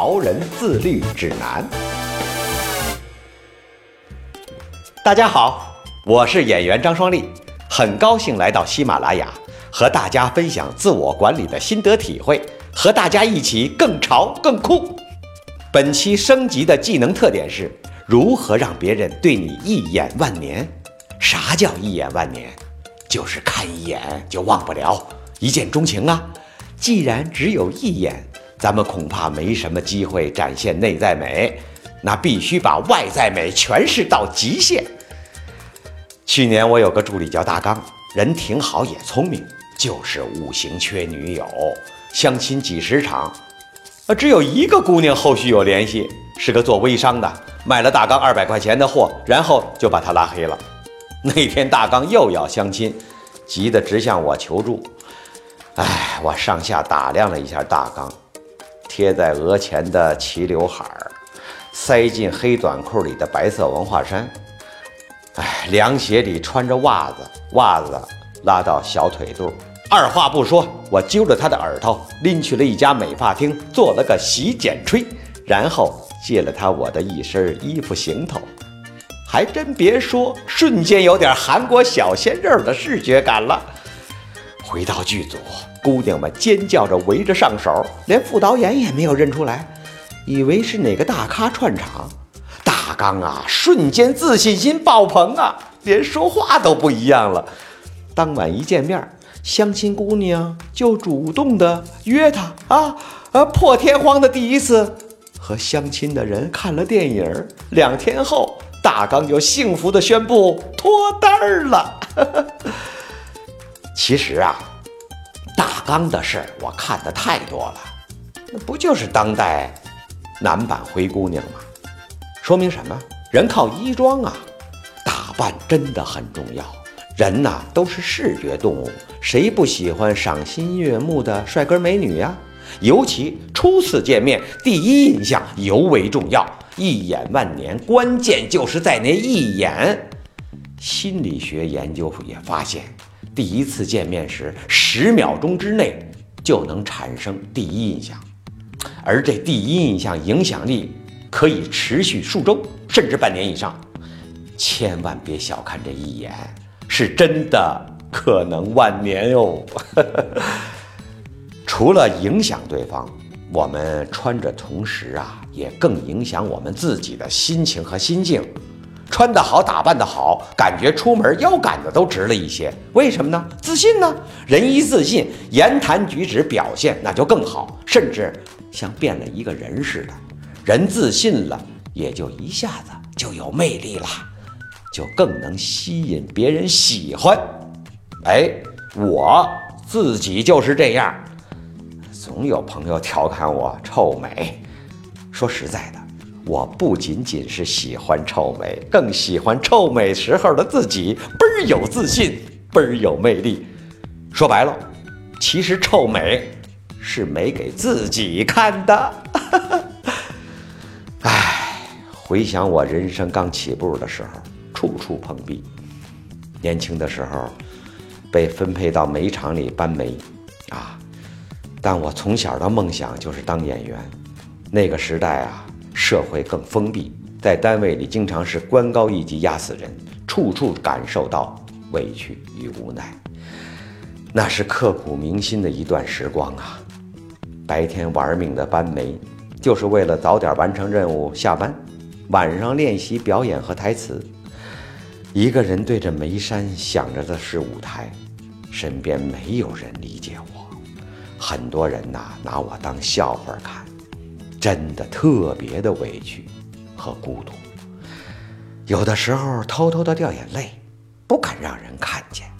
潮人自律指南》。大家好，我是演员张双立，很高兴来到喜马拉雅，和大家分享自我管理的心得体会，和大家一起更潮更酷。本期升级的技能特点是如何让别人对你一眼万年？啥叫一眼万年？就是看一眼就忘不了，一见钟情啊！既然只有一眼，咱们恐怕没什么机会展现内在美，那必须把外在美诠释到极限。去年我有个助理叫大刚，人挺好也聪明，就是五行缺女友，相亲几十场，呃，只有一个姑娘后续有联系，是个做微商的，买了大刚二百块钱的货，然后就把他拉黑了。那天大刚又要相亲，急得直向我求助。哎，我上下打量了一下大刚，贴在额前的齐刘海儿，塞进黑短裤里的白色文化衫，哎，凉鞋里穿着袜子，袜子拉到小腿肚。二话不说，我揪着他的耳朵，拎去了一家美发厅，做了个洗剪吹，然后借了他我的一身衣服行头。还真别说，瞬间有点韩国小鲜肉的视觉感了。回到剧组，姑娘们尖叫着围着上手，连副导演也没有认出来，以为是哪个大咖串场。大刚啊，瞬间自信心爆棚啊，连说话都不一样了。当晚一见面，相亲姑娘就主动的约他啊，呃，破天荒的第一次和相亲的人看了电影。两天后。大刚就幸福的宣布脱单了。其实啊，刚的事儿我看的太多了，那不就是当代男版灰姑娘吗？说明什么？人靠衣装啊，打扮真的很重要。人呐都是视觉动物，谁不喜欢赏心悦目的帅哥美女呀？尤其初次见面，第一印象尤为重要。一眼万年，关键就是在那一眼。心理学研究也发现，第一次见面时，十秒钟之内就能产生第一印象，而这第一印象影响力可以持续数周，甚至半年以上。千万别小看这一眼，是真的可能万年哟。除了影响对方。我们穿着同时啊，也更影响我们自己的心情和心境。穿得好，打扮得好，感觉出门腰杆子都直了一些。为什么呢？自信呢？人一自信，言谈举止表现那就更好，甚至像变了一个人似的。人自信了，也就一下子就有魅力了，就更能吸引别人喜欢。哎，我自己就是这样。总有朋友调侃我臭美，说实在的，我不仅仅是喜欢臭美，更喜欢臭美时候的自己，倍儿有自信，倍儿有魅力。说白了，其实臭美是没给自己看的。唉，回想我人生刚起步的时候，处处碰壁。年轻的时候，被分配到煤厂里搬煤，啊。但我从小的梦想就是当演员。那个时代啊，社会更封闭，在单位里经常是官高一级压死人，处处感受到委屈与无奈。那是刻骨铭心的一段时光啊！白天玩命的搬煤，就是为了早点完成任务下班；晚上练习表演和台词。一个人对着煤山，想着的是舞台，身边没有人理解我。很多人呐，拿我当笑话看，真的特别的委屈和孤独。有的时候偷偷的掉眼泪，不敢让人看见，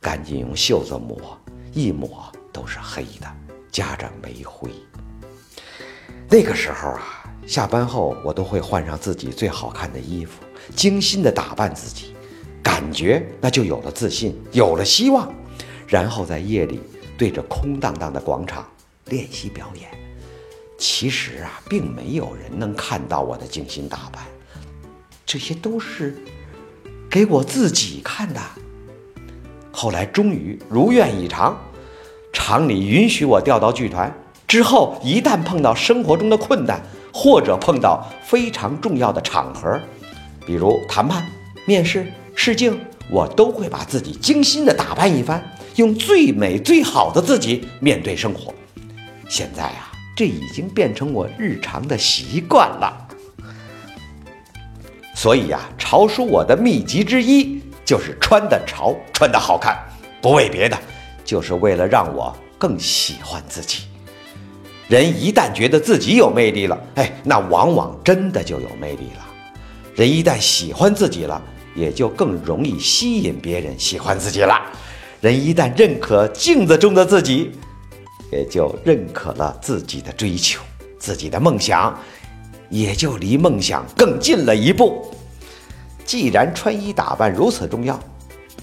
赶紧用袖子抹，一抹都是黑的，夹着煤灰。那个时候啊，下班后我都会换上自己最好看的衣服，精心的打扮自己，感觉那就有了自信，有了希望。然后在夜里对着空荡荡的广场练习表演。其实啊，并没有人能看到我的精心打扮，这些都是给我自己看的。后来终于如愿以偿，厂里允许我调到剧团。之后一旦碰到生活中的困难，或者碰到非常重要的场合，比如谈判、面试、试镜，我都会把自己精心的打扮一番，用最美最好的自己面对生活。现在啊。这已经变成我日常的习惯了，所以呀，潮叔我的秘籍之一就是穿的潮，穿的好看，不为别的，就是为了让我更喜欢自己。人一旦觉得自己有魅力了，哎，那往往真的就有魅力了。人一旦喜欢自己了，也就更容易吸引别人喜欢自己了。人一旦认可镜子中的自己。也就认可了自己的追求，自己的梦想，也就离梦想更近了一步。既然穿衣打扮如此重要，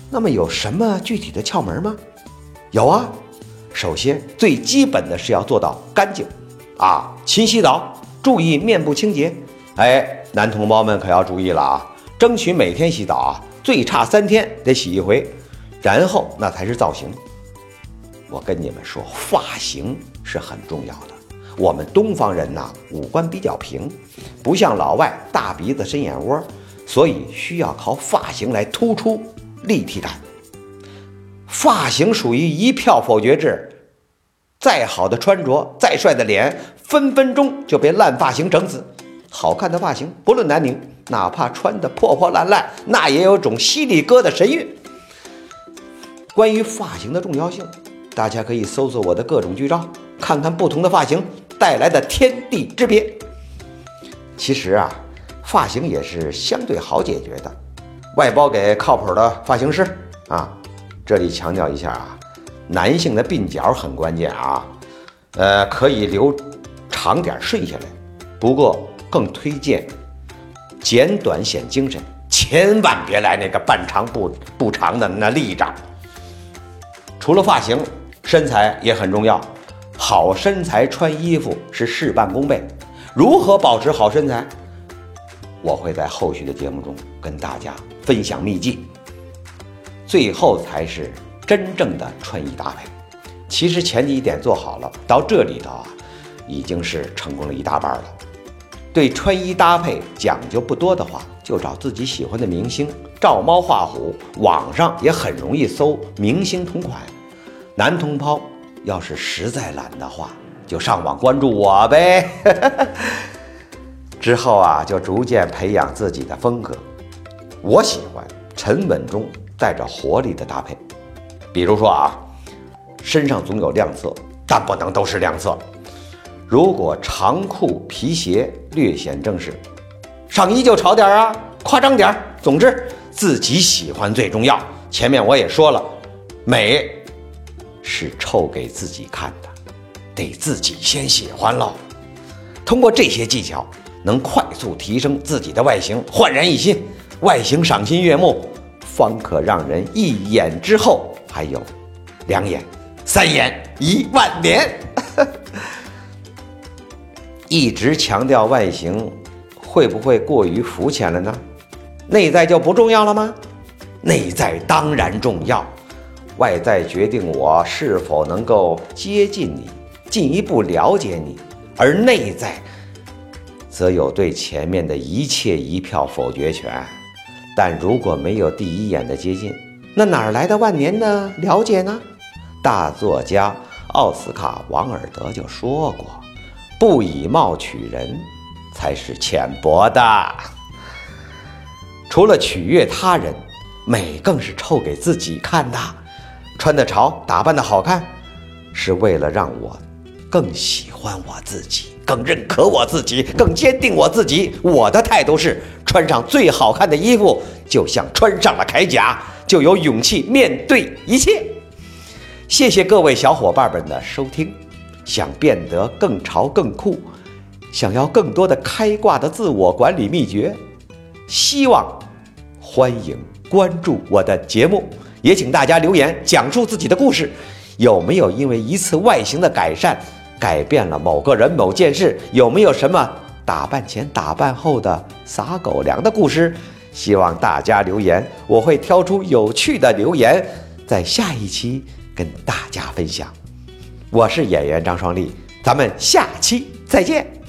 那么有什么具体的窍门吗？有啊，首先最基本的是要做到干净啊，勤洗澡，注意面部清洁。哎，男同胞们可要注意了啊，争取每天洗澡啊，最差三天得洗一回，然后那才是造型。我跟你们说，发型是很重要的。我们东方人呐，五官比较平，不像老外大鼻子深眼窝，所以需要靠发型来突出立体感。发型属于一票否决制，再好的穿着，再帅的脸，分分钟就被烂发型整死。好看的发型，不论男女，哪怕穿的破破烂烂，那也有种犀利哥的神韵。关于发型的重要性。大家可以搜索我的各种剧照，看看不同的发型带来的天地之别。其实啊，发型也是相对好解决的，外包给靠谱的发型师啊。这里强调一下啊，男性的鬓角很关键啊，呃，可以留长点顺下来，不过更推荐剪短显精神，千万别来那个半长不不长的那立着。除了发型。身材也很重要，好身材穿衣服是事半功倍。如何保持好身材？我会在后续的节目中跟大家分享秘籍。最后才是真正的穿衣搭配。其实前几点做好了，到这里头啊，已经是成功了一大半了。对穿衣搭配讲究不多的话，就找自己喜欢的明星，照猫画虎。网上也很容易搜明星同款。男同胞要是实在懒的话，就上网关注我呗。之后啊，就逐渐培养自己的风格。我喜欢沉稳中带着活力的搭配，比如说啊，身上总有亮色，但不能都是亮色。如果长裤皮鞋略显正式，上衣就潮点啊，夸张点。总之，自己喜欢最重要。前面我也说了，美。是臭给自己看的，得自己先喜欢喽。通过这些技巧，能快速提升自己的外形，焕然一新，外形赏心悦目，方可让人一眼之后还有两眼、三眼、一万年。一直强调外形，会不会过于肤浅了呢？内在就不重要了吗？内在当然重要。外在决定我是否能够接近你，进一步了解你，而内在则有对前面的一切一票否决权。但如果没有第一眼的接近，那哪来的万年的了解呢？大作家奥斯卡·王尔德就说过：“不以貌取人，才是浅薄的。”除了取悦他人，美更是臭给自己看的。穿的潮，打扮的好看，是为了让我更喜欢我自己，更认可我自己，更坚定我自己。我的态度是，穿上最好看的衣服，就像穿上了铠甲，就有勇气面对一切。谢谢各位小伙伴们的收听。想变得更潮更酷，想要更多的开挂的自我管理秘诀，希望欢迎关注我的节目，也请大家留言讲述自己的故事，有没有因为一次外形的改善改变了某个人某件事？有没有什么打扮前打扮后的撒狗粮的故事？希望大家留言，我会挑出有趣的留言，在下一期跟大家分享。我是演员张双立，咱们下期再见。